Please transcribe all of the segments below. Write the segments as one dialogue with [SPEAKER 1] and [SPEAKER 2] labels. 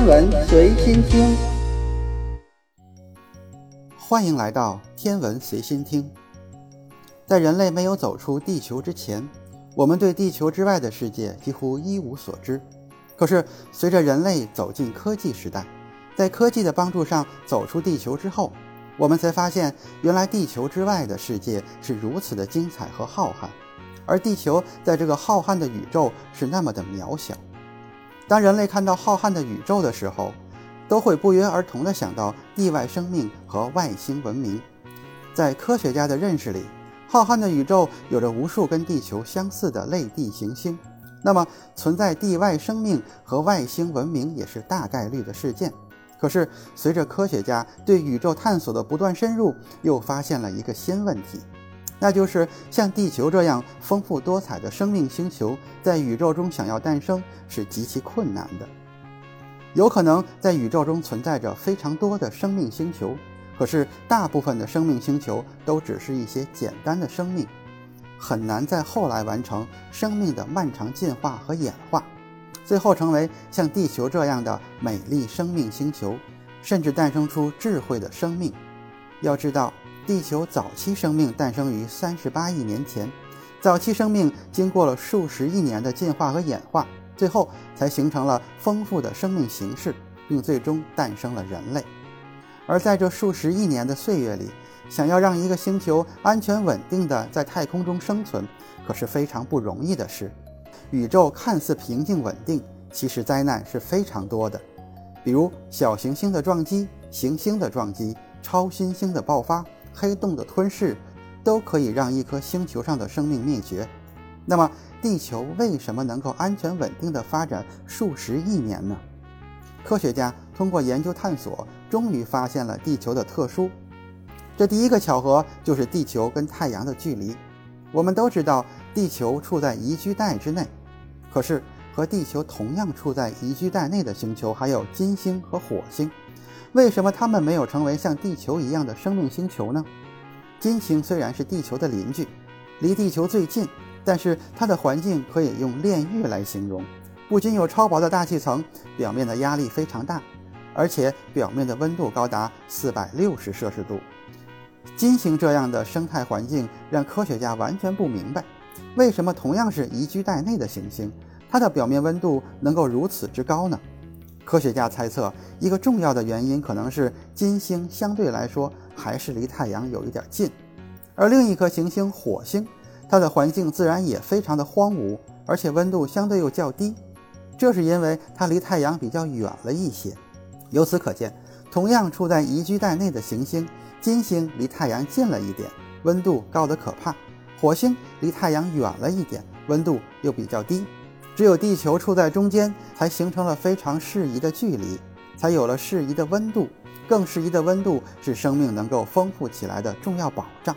[SPEAKER 1] 天文随心听，
[SPEAKER 2] 欢迎来到天文随心听。在人类没有走出地球之前，我们对地球之外的世界几乎一无所知。可是，随着人类走进科技时代，在科技的帮助上走出地球之后，我们才发现，原来地球之外的世界是如此的精彩和浩瀚，而地球在这个浩瀚的宇宙是那么的渺小。当人类看到浩瀚的宇宙的时候，都会不约而同地想到地外生命和外星文明。在科学家的认识里，浩瀚的宇宙有着无数跟地球相似的类地行星，那么存在地外生命和外星文明也是大概率的事件。可是，随着科学家对宇宙探索的不断深入，又发现了一个新问题。那就是像地球这样丰富多彩的生命星球，在宇宙中想要诞生是极其困难的。有可能在宇宙中存在着非常多的生命星球，可是大部分的生命星球都只是一些简单的生命，很难在后来完成生命的漫长进化和演化，最后成为像地球这样的美丽生命星球，甚至诞生出智慧的生命。要知道。地球早期生命诞生于三十八亿年前，早期生命经过了数十亿年的进化和演化，最后才形成了丰富的生命形式，并最终诞生了人类。而在这数十亿年的岁月里，想要让一个星球安全稳定的在太空中生存，可是非常不容易的事。宇宙看似平静稳定，其实灾难是非常多的，比如小行星的撞击、行星的撞击、超新星的爆发。黑洞的吞噬，都可以让一颗星球上的生命灭绝。那么，地球为什么能够安全稳定的发展数十亿年呢？科学家通过研究探索，终于发现了地球的特殊。这第一个巧合就是地球跟太阳的距离。我们都知道，地球处在宜居带之内。可是，和地球同样处在宜居带内的星球还有金星和火星。为什么它们没有成为像地球一样的生命星球呢？金星虽然是地球的邻居，离地球最近，但是它的环境可以用炼狱来形容。不仅有超薄的大气层，表面的压力非常大，而且表面的温度高达四百六十摄氏度。金星这样的生态环境让科学家完全不明白，为什么同样是宜居带内的行星，它的表面温度能够如此之高呢？科学家猜测，一个重要的原因可能是金星相对来说还是离太阳有一点近，而另一颗行星火星，它的环境自然也非常的荒芜，而且温度相对又较低，这是因为它离太阳比较远了一些。由此可见，同样处在宜居带内的行星，金星离太阳近了一点，温度高得可怕；火星离太阳远了一点，温度又比较低。只有地球处在中间，才形成了非常适宜的距离，才有了适宜的温度。更适宜的温度是生命能够丰富起来的重要保障。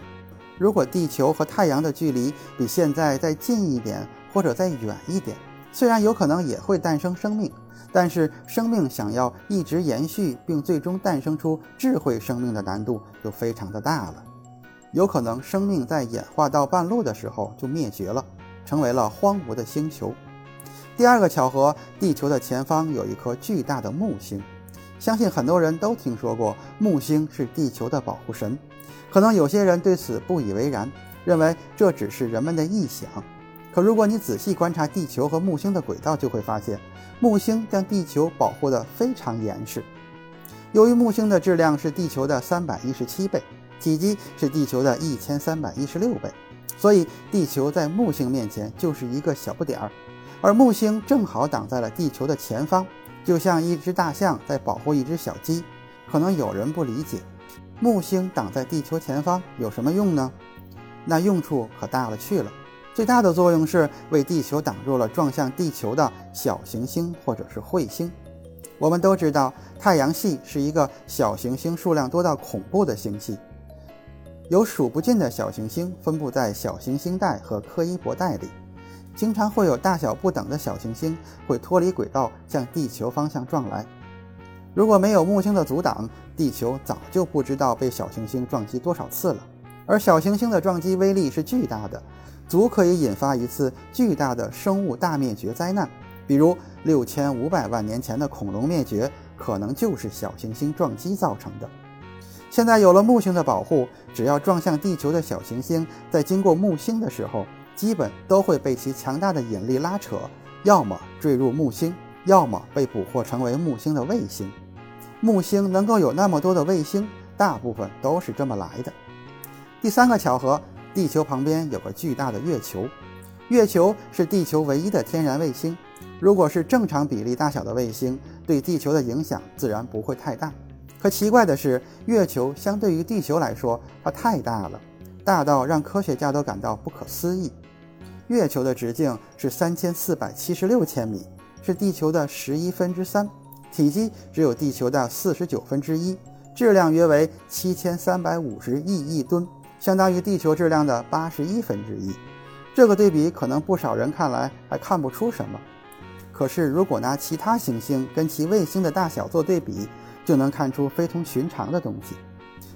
[SPEAKER 2] 如果地球和太阳的距离比现在再近一点，或者再远一点，虽然有可能也会诞生生命，但是生命想要一直延续并最终诞生出智慧生命的难度就非常的大了。有可能生命在演化到半路的时候就灭绝了，成为了荒芜的星球。第二个巧合，地球的前方有一颗巨大的木星，相信很多人都听说过木星是地球的保护神。可能有些人对此不以为然，认为这只是人们的臆想。可如果你仔细观察地球和木星的轨道，就会发现木星将地球保护得非常严实。由于木星的质量是地球的三百一十七倍，体积是地球的一千三百一十六倍，所以地球在木星面前就是一个小不点儿。而木星正好挡在了地球的前方，就像一只大象在保护一只小鸡。可能有人不理解，木星挡在地球前方有什么用呢？那用处可大了去了。最大的作用是为地球挡住了撞向地球的小行星或者是彗星。我们都知道，太阳系是一个小行星数量多到恐怖的星系，有数不尽的小行星分布在小行星带和柯伊伯带里。经常会有大小不等的小行星会脱离轨道向地球方向撞来。如果没有木星的阻挡，地球早就不知道被小行星撞击多少次了。而小行星的撞击威力是巨大的，足可以引发一次巨大的生物大灭绝灾难，比如六千五百万年前的恐龙灭绝，可能就是小行星撞击造成的。现在有了木星的保护，只要撞向地球的小行星在经过木星的时候，基本都会被其强大的引力拉扯，要么坠入木星，要么被捕获成为木星的卫星。木星能够有那么多的卫星，大部分都是这么来的。第三个巧合，地球旁边有个巨大的月球，月球是地球唯一的天然卫星。如果是正常比例大小的卫星，对地球的影响自然不会太大。可奇怪的是，月球相对于地球来说，它太大了，大到让科学家都感到不可思议。月球的直径是三千四百七十六千米，是地球的十一分之三，体积只有地球的四十九分之一，质量约为七千三百五十亿亿吨，相当于地球质量的八十一分之一。这个对比可能不少人看来还看不出什么，可是如果拿其他行星跟其卫星的大小做对比，就能看出非同寻常的东西。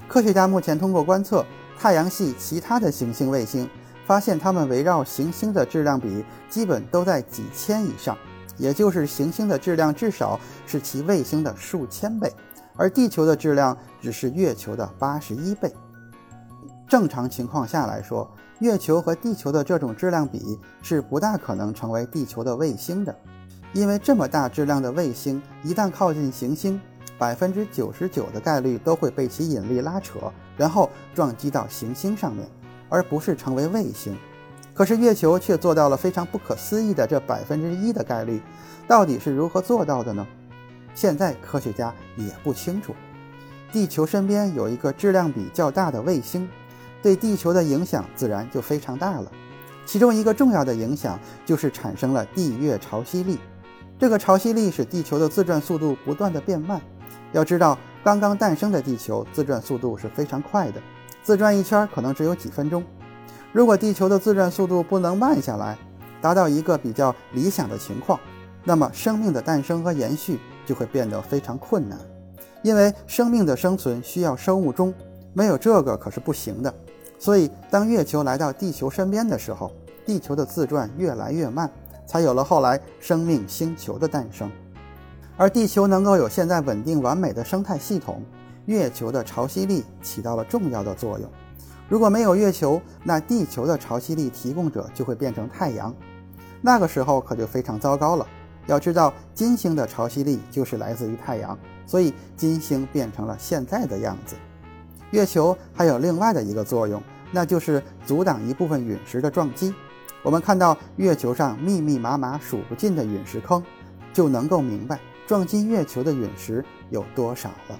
[SPEAKER 2] 科学家目前通过观测太阳系其他的行星卫星，发现它们围绕行星的质量比基本都在几千以上，也就是行星的质量至少是其卫星的数千倍，而地球的质量只是月球的八十一倍。正常情况下来说，月球和地球的这种质量比是不大可能成为地球的卫星的，因为这么大质量的卫星一旦靠近行星，百分之九十九的概率都会被其引力拉扯，然后撞击到行星上面，而不是成为卫星。可是月球却做到了非常不可思议的这百分之一的概率，到底是如何做到的呢？现在科学家也不清楚。地球身边有一个质量比较大的卫星，对地球的影响自然就非常大了。其中一个重要的影响就是产生了地月潮汐力，这个潮汐力使地球的自转速度不断的变慢。要知道，刚刚诞生的地球自转速度是非常快的，自转一圈可能只有几分钟。如果地球的自转速度不能慢下来，达到一个比较理想的情况，那么生命的诞生和延续就会变得非常困难。因为生命的生存需要生物钟，没有这个可是不行的。所以，当月球来到地球身边的时候，地球的自转越来越慢，才有了后来生命星球的诞生。而地球能够有现在稳定完美的生态系统，月球的潮汐力起到了重要的作用。如果没有月球，那地球的潮汐力提供者就会变成太阳，那个时候可就非常糟糕了。要知道，金星的潮汐力就是来自于太阳，所以金星变成了现在的样子。月球还有另外的一个作用，那就是阻挡一部分陨石的撞击。我们看到月球上密密麻麻数不尽的陨石坑，就能够明白。撞击月球的陨石有多少了？